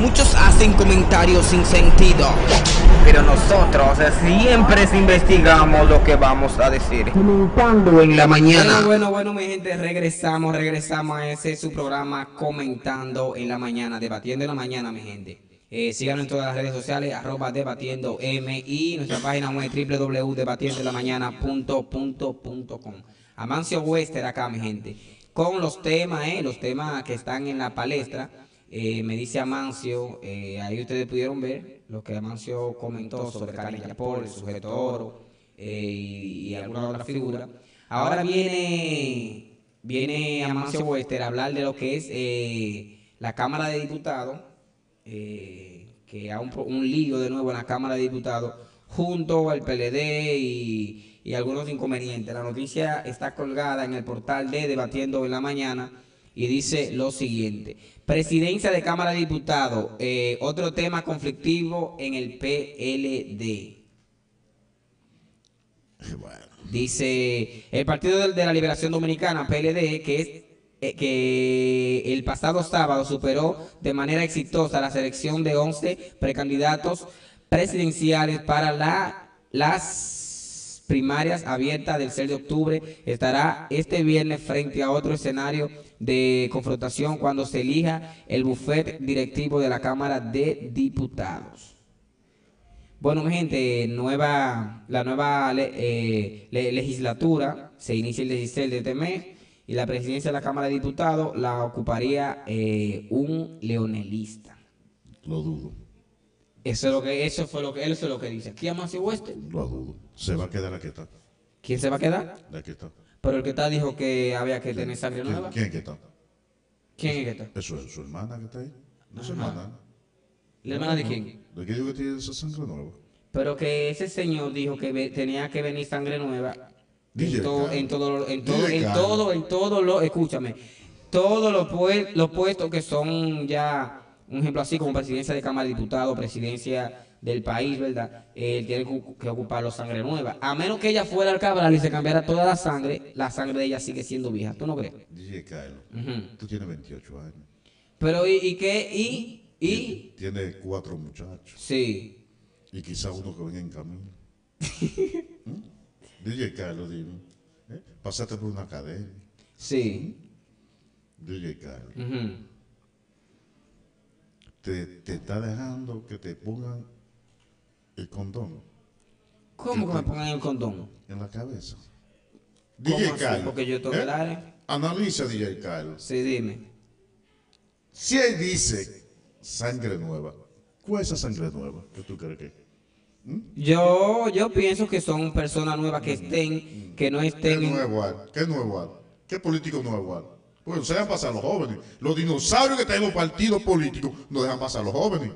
Muchos hacen comentarios sin sentido. Pero nosotros siempre investigamos lo que vamos a decir. Comentando en la mañana. Bueno, bueno, bueno, mi gente, regresamos, regresamos a ese su programa Comentando en la mañana, debatiendo en la mañana, mi gente. Eh, síganos en todas las redes sociales, arroba debatiendo M y nuestra página web www.debatiendolamanyana.com. Amancio Wester acá, mi gente, con los temas, eh, los temas que están en la palestra. Eh, me dice Amancio, eh, ahí ustedes pudieron ver lo que Amancio comentó sobre Carlos Yapol, el sujeto oro eh, y, alguna otra figura. Ahora viene, viene Amancio Wester a hablar de lo que es eh, la Cámara de Diputados, que hay un, un lío de nuevo en la Cámara de Diputados junto al PLD y, y algunos inconvenientes. La noticia está colgada en el portal de Debatiendo en la Mañana y dice lo siguiente. Presidencia de Cámara de Diputados, eh, otro tema conflictivo en el PLD. Dice el Partido de, la Liberación Dominicana, PLD, que es eh, que el pasado sábado superó de manera exitosa la selección de 11 precandidatos presidenciales para la, las primarias abiertas del 6 de octubre, estará este viernes frente a otro escenario de confrontación cuando se elija el bufete directivo de la Cámara de Diputados. Bueno, gente, nueva, la nueva eh, le- legislatura se inicia el 16 de este mes y la presidencia de la Cámara de Diputados la ocuparía eh, un leonelista. Lo dudo, Eso, es lo que, eso fue lo que, eso es lo que dice. Amancio Wester. lo dudo. Se va a quedar la que está. ¿Quién se va a quedar? La que está. Pero el que está dijo que había que tener sangre ¿Quién, nueva. quién que está? ¿Quién es que está? Eso es su hermana que está ahí. No es su hermana. ¿La hermana de quién? ¿De digo que tiene esa sangre nueva? Pero que ese señor dijo que ve- tenía que venir sangre nueva DJ en, to- Carlos. en todo, lo- en todo, en Carlos. todo, en todo lo, escúchame, todos los, pue- los puestos que son ya, un ejemplo así como presidencia de Cámara de Diputados, presidencia del país, ¿verdad? Eh, tiene que, que ocuparlo sangre nueva. A menos que ella fuera al cabral y se cambiara toda la sangre, la sangre de ella sigue siendo vieja. ¿Tú no crees? DJ Carlos. Tú tienes 28 años. Pero, ¿y, y qué? ¿Y? ¿Y? Tiene cuatro muchachos. Sí. Y quizá uno que venga en camino. ¿Mm? DJ Carlos, dime. ¿eh? Pasaste por una academia. Sí. DJ Carlos. Te, te está dejando que te pongan condón ¿Cómo que me pongan el condón? en la cabeza. ¿Cómo DJ? Carlos. Porque yo tengo que ¿eh? Analiza, DJ Carlos. Sí, dime. Si él dice sangre nueva, ¿cuál es esa sangre nueva que tú crees que? Yo, yo pienso que son personas nuevas que estén, que no ¿Qué estén en- nuevo hay? ¿Qué nuevo hay? ¿Qué político nuevo hay? No se dejan pasar los jóvenes. Los dinosaurios que están en los partidos políticos no dejan pasar los jóvenes.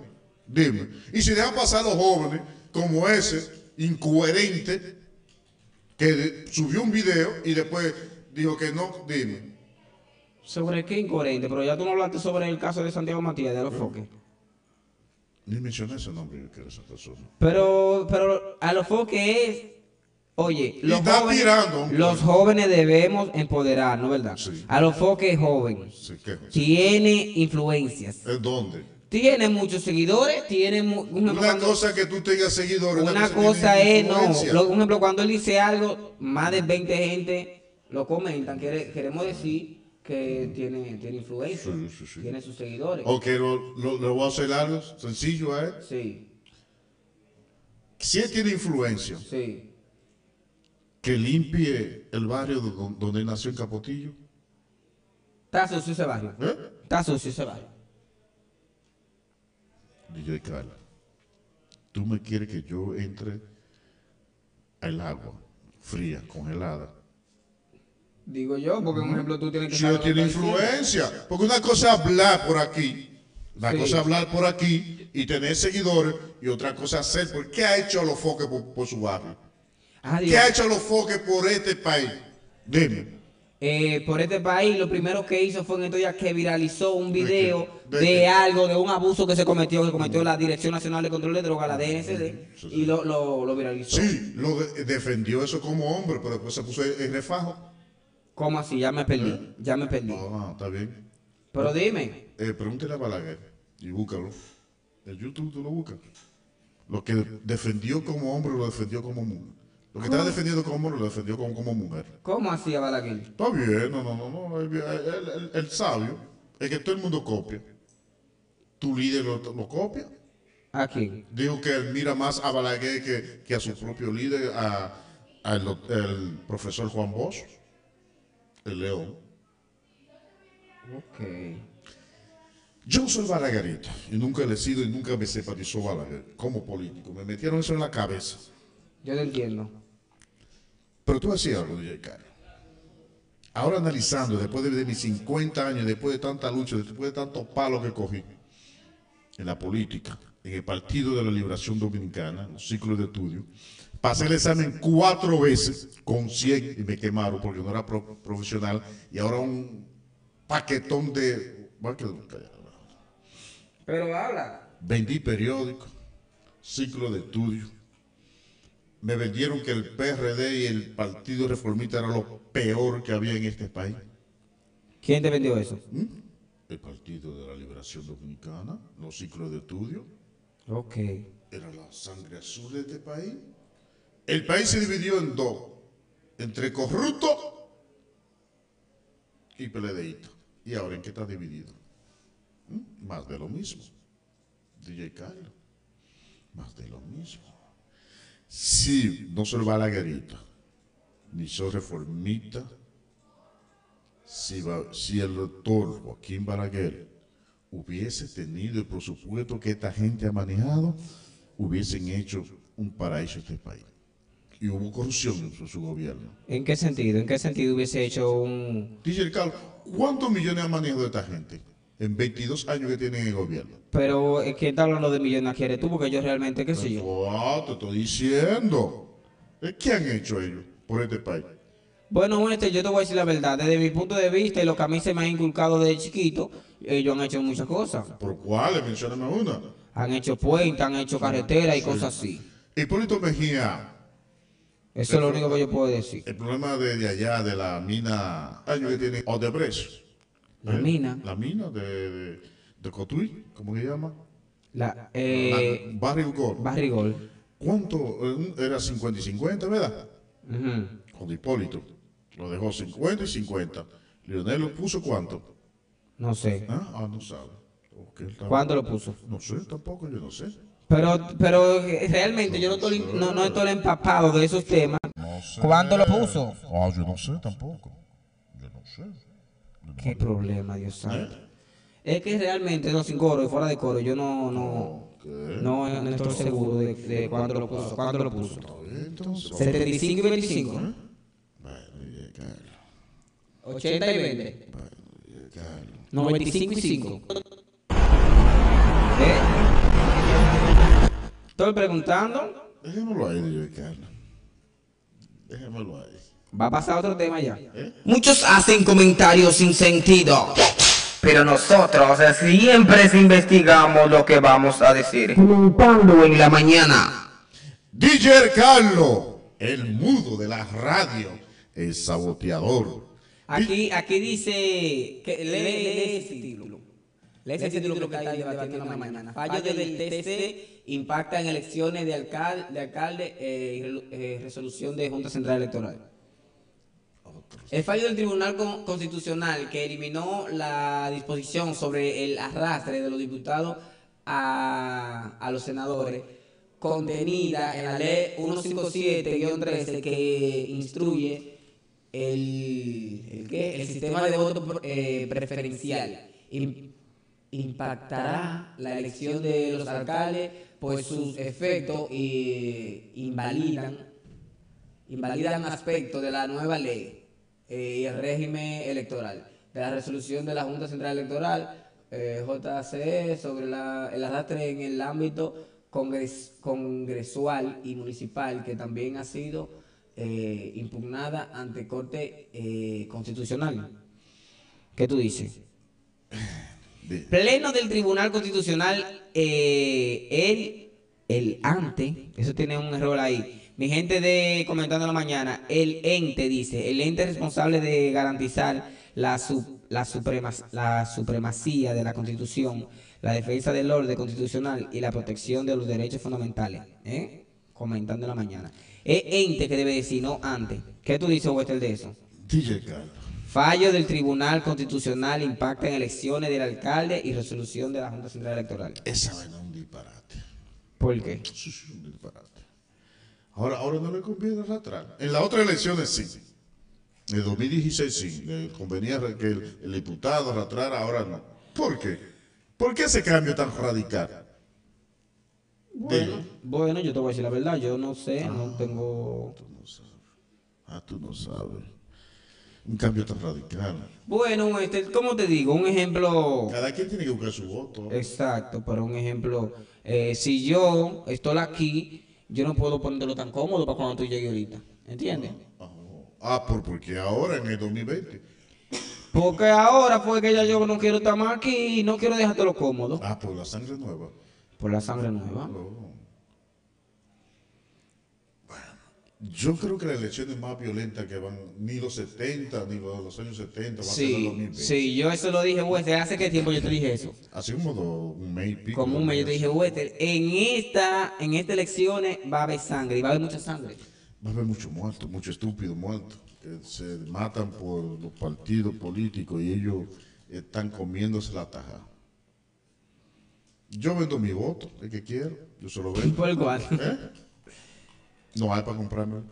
Dime. Y si dejan pasar los jóvenes, como ese, incoherente, que subió un video y después dijo que no, dime. sobre qué incoherente, pero ya tú no hablaste sobre el caso de Santiago Matías de los foques. Ni mencioné ese nombre quiero esa persona. Pero, pero a los foques es, oye, los jóvenes, tirando. los jóvenes debemos empoderar, ¿no verdad? Sí. A los foques es joven, Sí, ¿qué? tiene influencias, ¿Es dónde? Tiene muchos seguidores, tiene Una cuando- cosa que tú tengas seguidores. Una cosa es, no, influencia. lo- por ejemplo, cuando él dice algo, más de 20 gente lo comentan. Queremos decir que tiene, tiene influencia, Sí, sí, sí. tiene sus seguidores. Ok, lo, lo- le voy a hacer algo sencillo a él. Sí, Si él tiene influencia, sí. que limpie el barrio do- do- donde nació en Capotillo. Está sucio ese barrio. ¿Eh? Está sucio ese barrio. Carla, tú me quieres que yo entre al agua fría, congelada. Digo yo, porque por ejemplo tú tienes que Si saber tiene influencia, porque una cosa es hablar por aquí, una Sí. cosa es hablar por aquí y tener seguidores, y otra cosa es hacer. ¿Por qué ha hecho los foques por, por su barrio? Ah, ¿Qué ha hecho a los foques por este país? Dime. Eh, por este país, lo primero que hizo fue en estos días que viralizó un video de, algo, de un abuso que se cometió, que cometió la Dirección Nacional de Control de Drogas, la DNCD, Sí, sí. y lo, lo, lo viralizó. Sí, lo de- defendió eso como hombre, pero después se puso en refajo. ¿Cómo así? Ya me perdí, ya me perdí. Ah, está bien. Pero dime, Eh, pregúntele a Balaguer. Y búscalo. El YouTube tú lo buscas. Lo que defendió como hombre lo defendió como mujer. Lo que estaba defendiendo como hombre lo defendió como, como mujer. ¿Cómo hacía Balaguer? Está bien, no, no, no, no. El, el- el- el sabio es que todo el mundo copia. Tu líder lo, lo copia. Aquí. Dijo que él mira más a Balaguer que, que a su propio líder, a, el profesor Juan Bosch, el León. Ok. Yo soy balaguerita y nunca le he sido y nunca me simpatizó Balaguer como político. Me metieron eso en la cabeza. Yo te entiendo. Pero tú decías algo, DJ Carlos. Ahora analizando, después de, de mis 50 años, después de tanta lucha, después de tantos palos que cogí en la política, en el Partido de la Liberación Dominicana, en los ciclos de estudio, pasé el examen cuatro veces con 100 y me quemaron porque no era pro- profesional y ahora un paquetón de... Pero habla. Vendí periódicos, ciclo de estudio. Me vendieron que el PRD y el Partido Reformista era lo peor que había en este país. ¿Quién te vendió eso? El Partido de la Liberación Dominicana, los ciclos de estudio, Ok. era la sangre azul de este país. El país se dividió en dos, entre corrupto y PLDista. ¿Y ahora en qué está dividido? ¿Mm? Más de lo mismo. DJ Carlos. Más de lo mismo. Si no soy balaguerita, ni soy reformista, si, va- si el doctor Joaquín Balaguer hubiese tenido el presupuesto que esta gente ha manejado, hubiesen hecho un paraíso este país. Y hubo corrupción en su, su gobierno. ¿En qué sentido? ¿En qué sentido hubiese hecho un... DJ Carlos, ¿cuántos millones ha manejado esta gente en 22 años que tienen el gobierno? Pero es que está hablando de millones quieres tú, porque yo realmente, qué sé yo. Wow, te estoy diciendo. Eh, ¿Qué han hecho ellos por este país? Bueno, este, yo te voy a decir la verdad. Desde mi punto de vista y lo que a mí se me ha inculcado desde chiquito, ellos han hecho muchas cosas. ¿Por cuáles? Mencióname una. Han hecho puentes, han hecho carreteras y cosas así. Hipólito Mejía, Eso es lo único que yo puedo decir. el problema de, de allá, de la mina, años que tiene Odebrecht. La ¿Eh? mina. La mina de, de, de Cotuí, ¿cómo se llama? La, eh, La- Barrio Gold. Barrigol. ¿Cuánto? Eh, Era 50 y 50, ¿verdad? Ujú. Con Hipólito. Lo dejó 50 y 50. Leonel lo puso cuánto? No sé. Ah, ah, no sabe. ¿Cuándo lo puso? No sé, tampoco, yo no sé. Pero, pero eh, realmente yo no estoy, no, no estoy empapado de esos temas. ¿Cuándo lo puso? Ah, yo no sé tampoco. Yo no sé. Qué problema, Dios santo. Es que realmente, no, sin coro y fuera de coro, yo no, no, no, no estoy seguro de, de cuándo lo puso. ¿Cuándo lo puso? Entonces, 75 y 25. bueno, ya, Carlos, 80 y 20. ya, Carlos. 95 y 5. ¿Eh? Estoy preguntando. Déjémoslo ahí, Carlos. Déjémoslo ahí. Va a pasar otro tema ya. Muchos hacen comentarios sin sentido, pero nosotros siempre investigamos lo que vamos a decir. Comentando en la mañana. DJ Carlos, el mudo de la radio, el saboteador. Aquí, aquí dice que lee, lee ese título. Lee ese título que está debatiendo en la mañana. Fallo del TC impacta en elecciones de alcalde, de alcalde eh, eh, resolución de Junta Central Electoral. El fallo del Tribunal Con- Constitucional que eliminó la disposición sobre el arrastre de los diputados a, a los senadores contenida en la ley 157-13 que instruye el, el, qué? el sistema de voto eh, preferencial. Im- impactará la elección de los alcaldes, pues sus efectos eh, invalidan invalidan aspectos de la nueva ley y el régimen electoral, de la resolución de la Junta Central Electoral, eh, JCE, sobre la- el arrastre en el ámbito congres- congresual y municipal, que también ha sido eh, impugnada ante Corte eh, Constitucional. ¿Qué tú dices? Pleno del Tribunal Constitucional, eh, el, el ante, eso tiene un error ahí, Mi gente de Comentando la Mañana, el ente dice, el ente responsable de garantizar la, la, la supremacía de la Constitución, la defensa del orden constitucional y la protección de los derechos fundamentales. ¿eh? Comentando la Mañana. Es ente que debe decir, no antes. ¿Qué tú dices, Wester, de eso? DJ Carlos. Fallo del Tribunal Constitucional impacta en elecciones del alcalde y resolución de la Junta Central Electoral. Esa vaina es un disparate. ¿Por qué? Eso es un disparate. Ahora, ahora no le conviene arrastrar. En las otras elecciones sí. En el 2016 sí. Le convenía que el, diputado arrastrara, ahora no. ¿Por qué? ¿Por qué ese cambio tan radical? Bueno, bueno, yo te voy a decir la verdad, yo no sé, no ah, tengo... Tú no sabes. Ah, tú no sabes un cambio tan radical. Bueno, este, ¿cómo te digo? Un ejemplo... Cada quien tiene que buscar su voto. Exacto, pero un ejemplo, eh, si yo estoy aquí, yo no puedo ponerlo tan cómodo para cuando tú llegues ahorita, ¿entiendes? Ah, ah por, porque ahora en el 2020. Porque ahora fue que ya yo no quiero estar más aquí y no quiero dejártelo cómodo. Ah, por la sangre nueva. Por la sangre nueva. Yo creo que las elecciones más violentas que van, ni los 70, ni los, años 70, van a ser los 2020. Sí, yo eso lo dije, Wester. ¿Hace qué tiempo yo te dije eso? Hace como un mes y pico. Como un mes yo te dije, Wester, en esta, en estas elecciones va a haber sangre, y va a haber mucha sangre. Va a haber mucho muerto, mucho estúpido muerto, que se matan por los partidos políticos y ellos están comiéndose la taja. Yo vendo mi voto, el que quiero, yo se lo vendo. ¿Por cuál? ¿Eh? No hay para comprarme.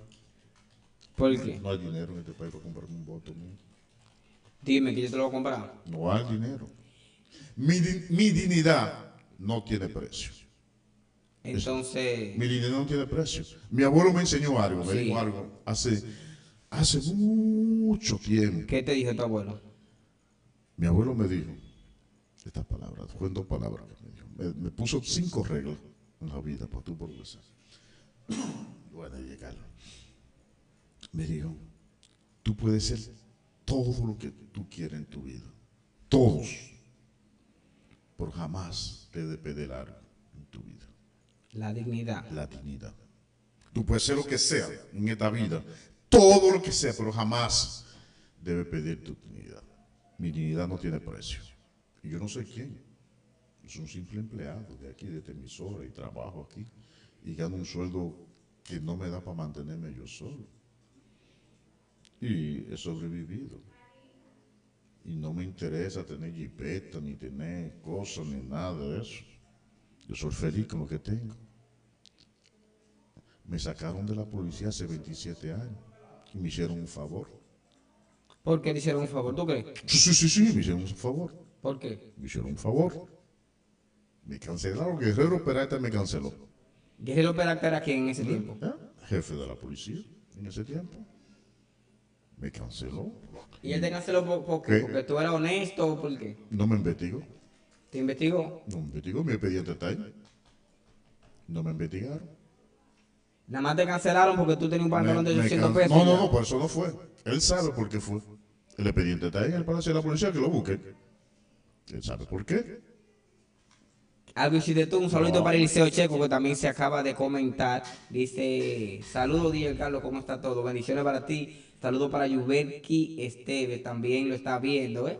¿Por qué? No hay dinero en este país para comprarme un voto mío. Dime que yo te lo voy a comprar. No hay dinero. Mi, mi dignidad no tiene precio. Entonces. Mi dignidad no tiene precio. Mi abuelo me enseñó algo, me dijo algo hace, hace mucho tiempo. ¿Qué te dijo tu abuelo? Mi abuelo me dijo estas palabras, fue dos palabras me Me, puso cinco reglas en la vida para tú progresar. Bueno, llegarlo. Me dijo, tú puedes ser todo lo que tú quieras en tu vida. Todos. Pero jamás te de pedir algo en tu vida. La dignidad. La dignidad. Tú puedes ser lo que sea en esta vida. Todo lo que sea, pero jamás debe pedir tu dignidad. Mi dignidad no tiene precio. Y yo no sé quién. Soy un simple empleado de aquí, de este emisora, y trabajo aquí y gano un sueldo que no me da para mantenerme yo solo. Y he sobrevivido. Y no me interesa tener jipeta, ni tener cosas, ni nada de eso. Yo soy feliz con lo que tengo. Me sacaron de la policía hace 27 años y me hicieron un favor. ¿Por qué le hicieron un favor? ¿Tú crees? Sí, sí, sí, me hicieron un favor. ¿Por qué? Me hicieron un favor. Me cancelaron, Guerrero Peralta me canceló. Guerrero Peralta era quién en ese tiempo? ¿Eh? Jefe de la policía en ese tiempo. Me canceló. ¿Y él te canceló por, qué? ¿Porque tú eras honesto o por qué? No me investigó. ¿Te investigó? No me investigó, mi expediente está ahí. No me investigaron. Nada más te cancelaron porque tú tenías un pantalón de 800 pesos. No, no, no, por eso no fue. Él sabe por qué fue. El expediente está ahí en el Palacio de la Policía, que lo busque. Él sabe por qué. Algo de tú, un saludito para Eliseo Checo, que también se acaba de comentar. Dice, saludos, DJ Carlos, ¿cómo está todo? Bendiciones para ti. Saludos para Yuberki Esteve, también lo está viendo, ¿eh?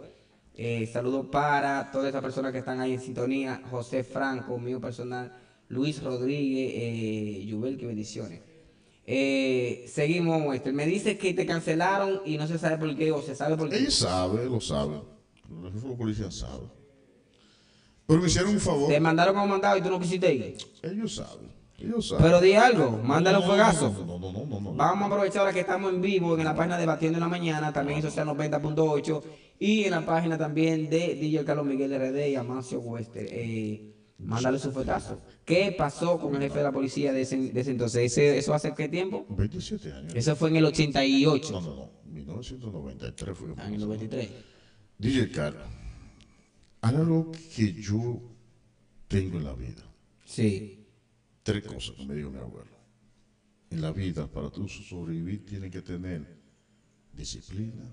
eh saludos para todas esas personas que están ahí en sintonía. José Franco, mío personal. Luis Rodríguez, eh, Yuberki, bendiciones. Eh, seguimos, este. Me dice que te cancelaron y no se sabe por qué o se sabe por qué. Él sabe, lo sabe. Los policías saben. Pero me hicieron un favor. Te mandaron como mandado y tú no quisiste ir. Ellos saben. Ellos saben. Pero di algo, mándale un fuegazo. No, no, no, no, Vamos a aprovechar ahora que estamos en vivo en la página de Batiendo en la Mañana, también en Social 90.8 y en la página también de DJ Carlos Miguel RD y Amancio Wester. Eh, mándale su fuegazo. ¿Qué pasó con el jefe de la policía de ese, de ese entonces? ¿Eso hace qué tiempo? 27 años. Eso fue en el 88. No, no, no. 1993 fue. Ah, en el 93. DJ Carlos algo que yo tengo en la vida. Sí. Tres cosas que me dijo mi abuelo. En la vida, para tú sobrevivir, tienes que tener disciplina,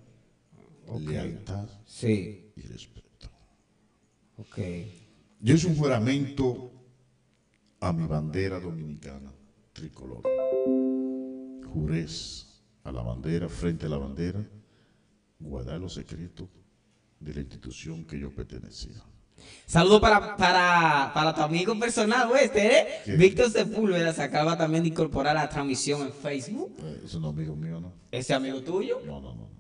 lealtad sí. y respeto. Ok. Yo hice un juramento a mi bandera dominicana tricolor. jurés a la bandera, frente a la bandera, guardar los secretos de la institución que yo pertenecía. Saludo para, para, para tu amigo personal, este, ¿eh? ¿Qué? Víctor Sepúlveda se acaba también de incorporar a la transmisión en Facebook. Eh, es amigo mío, ¿no? Ese amigo tuyo, No, no, no.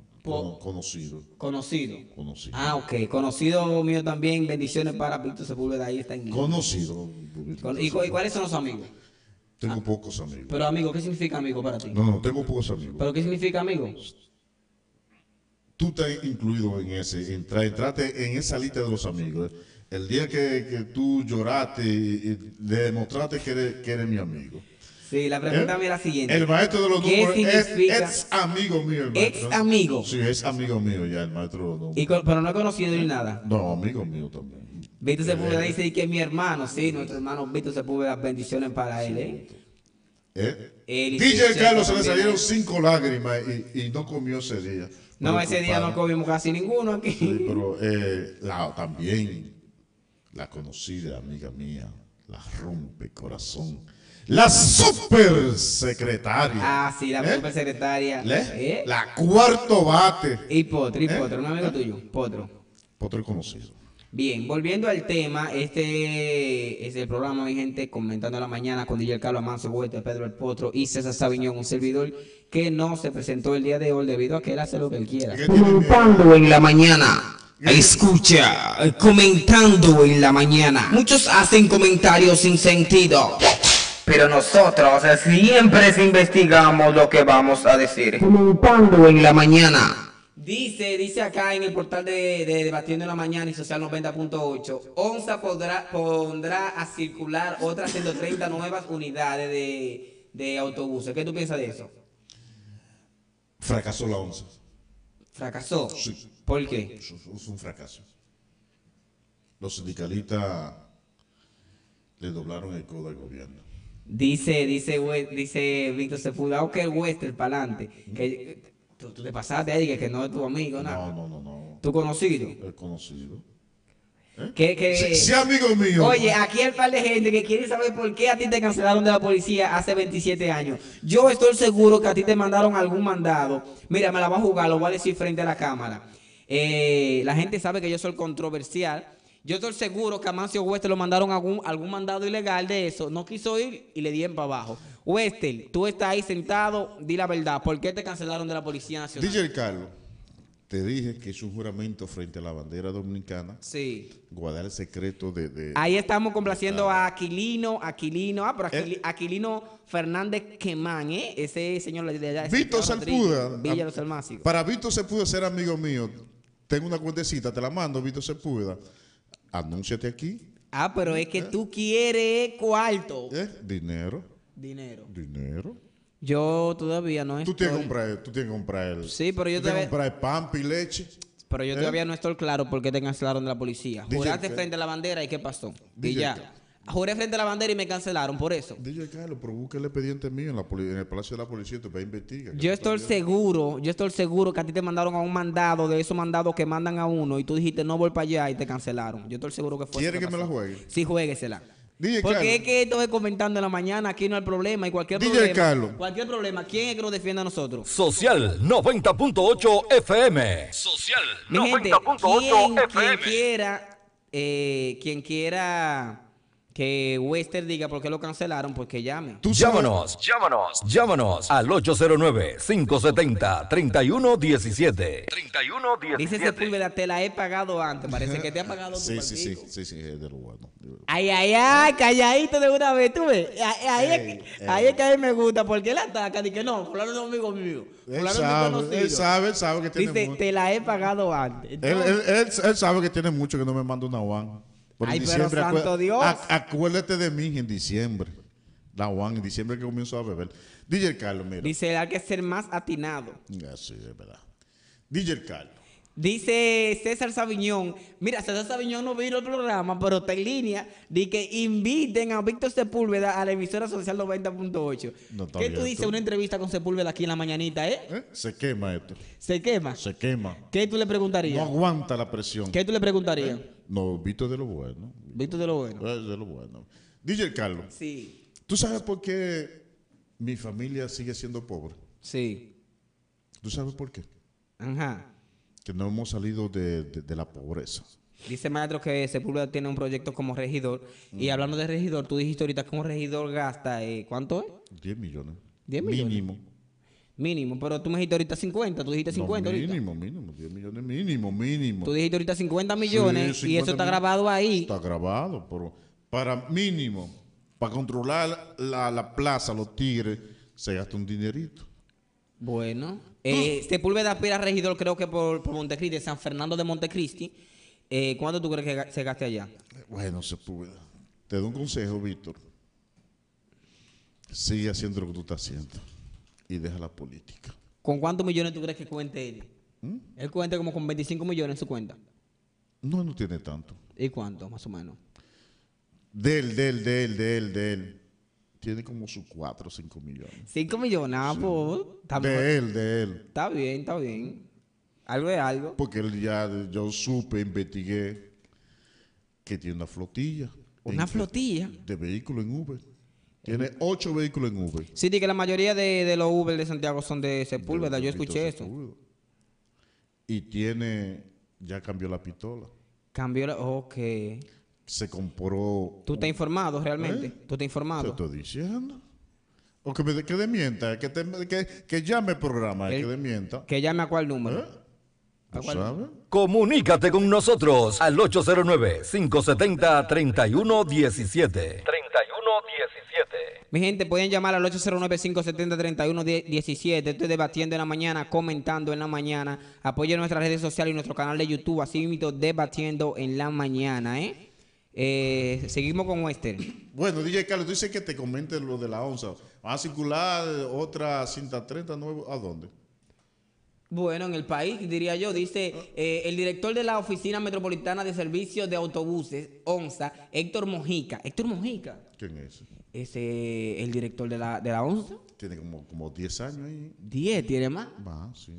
Conocido, conocido. conocido. Ah, ok. Conocido mío también. Bendiciones para Víctor Sepúlveda. Ahí está en Conocido. Con- ¿Y, cu- y cuáles son los amigos? Tengo pocos amigos. Pero amigo, ¿qué significa amigo para ti? No, no, tengo pocos amigos. ¿Pero qué significa amigo? Tú estás incluido en ese, entra, entraste en esa lista de los amigos. El día que, que tú lloraste y, y le demostraste que eres, que eres mi amigo. Sí, la pregunta mía es la siguiente. El maestro de los ¿Qué números es, es amigo mío. El maestro. Ex amigo. Sí, es amigo mío ya, el maestro de los números. Y con- pero no he conocido ni nada. No, amigo mío también. Víctor Sepúlveda dice que es mi hermano, sí, nuestro hermano Víctor Sepúlveda, bendiciones para él, ¿eh? ¿Eh? DJ Carlos se le salieron cinco lágrimas y, y no comió ese día. No, ese día no comimos casi ninguno aquí. Sí, pero eh, la- también la conocida amiga mía, la rompe corazón, la super secretaria. Ah, sí, la ¿Eh? super secretaria. ¿Eh? La cuarto bate. Y Potro, y. Potro, un amigo tuyo, Potro. Otro conocido. Bien, volviendo al tema, este es el programa, mi gente, comentando a la mañana con DJ Carlos Amancio Huerta, Pedro El Potro y César Sabiñón, un servidor que no se presentó el día de hoy debido a que él hace lo que él quiera. Comentando en la mañana. Escucha, comentando en la mañana. Muchos hacen comentarios sin sentido. Pero nosotros siempre investigamos lo que vamos a decir. Comentando en la mañana. Dice, dice acá en el portal de, de Debatiendo en la Mañana y Social 90.8, ONSA podrá, pondrá a circular otras 130 nuevas unidades de, de autobuses. ¿Qué tú piensas de eso? Fracasó la once. ¿Fracasó? Sí. ¿Por qué? Es un fracaso. Los sindicalistas le doblaron el codo al gobierno. Dice, dice, dice Víctor Sepúlveda, ok, el Western, para adelante. Que, tú, tú te pasaste ahí, que, que no es tu amigo, nada. No, no, no, no. Tu conocido. El conocido. Que, que, Sí, sí, amigo mío. Oye, aquí hay un par de gente que quiere saber por qué a ti te cancelaron de la policía hace 27 años. Yo estoy seguro que a ti te mandaron algún mandado. Mira, me la voy a jugar, lo voy a decir frente a la cámara. Eh, la gente sabe que yo soy controversial. Yo estoy seguro que a Mancio Wester lo mandaron algún, algún mandado ilegal de eso. No quiso ir y le dieron para abajo. Wester, tú estás ahí sentado, di la verdad. ¿Por qué te cancelaron de la Policía Nacional? DJ Carlos, te dije que es un juramento frente a la bandera dominicana, Sí. guardar el secreto de... de- Ahí estamos complaciendo a Aquilino, Aquilino, ah, pero Eh. Aquilino Fernández Quemán, ¿eh? Ese señor de allá. Víctor Sepúlveda. Villa ah, Los. Para Víctor Sepúlveda ser amigo mío, tengo una cuentecita, te la mando, Víctor Sepúlveda. Anúnciate aquí. Ah, pero es que tú quieres cuarto. ¿eh? Dinero, Dinero. dinero. Yo todavía no Tú tienes que estoy... comprar, tú tienes que comprar el... Sí, pero yo que todavía- comprar pan y leche. Pero yo ¿Eh? todavía no estoy claro por qué te cancelaron de la policía. DJ, Juraste frente a la bandera y ¿qué pasó? Y ya. Juré frente a la bandera y me cancelaron por eso. DJ Carlos, pero busca el expediente mío en, la poli- en el Palacio de la Policía, te va a investigar. Yo estoy seguro, yo estoy seguro que a ti te mandaron a un mandado de esos mandados que mandan a uno y tú dijiste no voy para allá y te cancelaron. Yo estoy seguro que fue. ¿Quiere eso que me la juegue? Sí, jueguesela. DJ Porque Carlos. es que esto es comentando en la mañana, aquí no hay problema y cualquier DJ problema. Carlos. Cualquier problema, ¿quién es que nos defiende a nosotros? Social 90.8 FM. Social Mi gente, 90.8 quien, quien FM. quiera, eh, quien quiera que Wester diga por qué lo cancelaron, pues que llame. Tú Llámanos, llámanos, llámanos al 809-570-3117. 3117. Dice Sepúlveda, te la he pagado antes. Parece que te ha pagado tu Sí, sí, sí, sí, sí, es de lo bueno. Ay, ay, ay, calladito de una vez, tú ves. Ahí, ahí es, que- ahí es que a mí me gusta, porque él ataca, dice que no, fulano es un amigo mío. Él es sabe, él sabe, él sabe que tiene Dice, mucho. te la he pagado antes. Él, Entonces, él- él- él sabe que tiene mucho que no me manda una one. Pero Ay, en pero santo Dios. ac- acuérdate de mí en diciembre. La one, en diciembre que comienzo a beber. DJ Carlos, mira. dice, hay que ser más atinado. Ah, Sí, es verdad. DJ Carlos. Dice César Sabiñón, mira, César Sabiñón no vino el programa, pero está en línea, de que inviten a Víctor Sepúlveda a la emisora social 90.8. No ¿Qué tú dices una entrevista con Sepúlveda aquí en la mañanita, eh? ¿Eh? Se quema esto. ¿Se quema? Se quema. ¿Qué tú le No preguntarías? aguanta la presión. ¿Qué tú le preguntarías? No, Vito de lo bueno. Víctor de lo bueno. Es de lo bueno. DJ Carlos, Sí. ¿tú sabes por qué mi familia sigue siendo pobre? Sí. ¿Tú sabes por qué? Ajá. Que no hemos salido de, de- de la pobreza. Dice maestro que Sepúlveda tiene un proyecto como regidor. Y hablando de regidor, tú dijiste ahorita que un regidor gasta, eh, ¿cuánto es? 10 millones. 10 millones. Mínimo. Mínimo, pero tú me dijiste ahorita 50, tú dijiste 50 No, ahorita. mínimo, mínimo. 10 millones mínimo, mínimo. Tú dijiste ahorita 50 millones Sí, y eso 50 está grabado ahí. Está grabado, pero para mínimo, para controlar la, la plaza, los tigres, se gasta un dinerito. Bueno, eh, Sepúlveda aspira regidor, creo que por, por Montecristi, San Fernando de Montecristi. Eh, ¿Cuánto tú crees que se gaste allá? Bueno, se puede. Te doy un consejo, Víctor. Sigue haciendo lo que tú estás haciendo y deja la política. ¿Con cuántos millones tú crees que cuente él? ¿Mm? Él cuenta como con 25 millones en su cuenta. No, no tiene tanto. ¿Y cuánto, más o menos? De él, de él, de Tiene como sus 4 o 5 millones. 5 millones, ah, pues, mejor. De él, de él. está bien, está bien. Algo es algo. Porque él ya, yo supe, investigué que tiene una flotilla. Una flotilla. De vehículos en Uber. Tiene 8 vehículos en Uber. Sí, di que la mayoría de, de los Uber de Santiago son de Sepúlveda, De- yo de escuché eso. Y tiene, ya cambió la pistola. Cambió la... Ok. Se compró. ¿Tú estás informado realmente? ¿Eh? ¿Tú estás Te informado? estoy diciendo. O que, me, que demienta, que, te- que, que llame el programa, El- que demienta. Que llame a cuál número. ¿Eh? ¿Tú ¿A cuál? sabes? Comunícate con nosotros al 809-570-3117. 3117. Mi gente, pueden llamar al 809-570-3117. Estoy debatiendo en la mañana, comentando en la mañana. Apoyen nuestras redes sociales y nuestro canal de YouTube. Así mismo, debatiendo en la mañana, ¿eh? Eh, seguimos con Western. Bueno, DJ Carlos, tú dices que te comente lo de la onza. ¿Va a circular otra cinta 30 nuevo? ¿A dónde? Bueno, en el país, diría yo, dice eh, el director de la Oficina Metropolitana de Servicios de Autobuses, ONSA, Héctor Mojica. Héctor Mojica, ¿Quién es? ese? ese el director de la, de la ONSA. Tiene como, como 10 años ahí. 10 tiene más. Va, sí.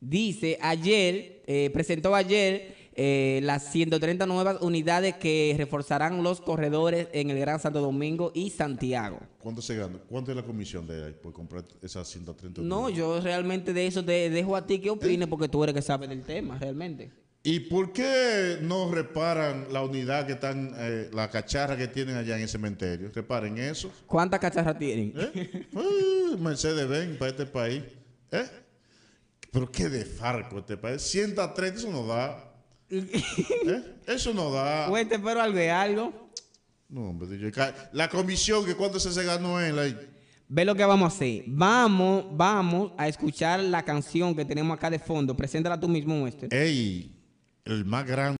Dice, ayer, eh, presentó ayer eh, las 130 nuevas unidades que reforzarán los corredores en el Gran Santo Domingo y Santiago. ¿Cuánto se gana? ¿Cuánto es la comisión de ahí por comprar esas 130 No, unidades? yo realmente de eso te dejo a ti que opines porque tú eres que sabes del tema, realmente. ¿Y por qué no reparan la unidad que están, eh, la cacharra que tienen allá en el cementerio? Reparen eso. ¿Cuántas cacharras tienen? ¿Eh? Ay, Mercedes Benz para este país. ¿Eh? Pero qué de farco este país. 130, eso no da. ¿Eh? Eso no da. Cuente, pero algo es algo. No, hombre, ca- La comisión, que cuánto se se ganó él ahí. Ve lo que vamos a hacer. Vamos, vamos a escuchar la canción que tenemos acá de fondo. Preséntala tú mismo, Wester. Ey, el más grande.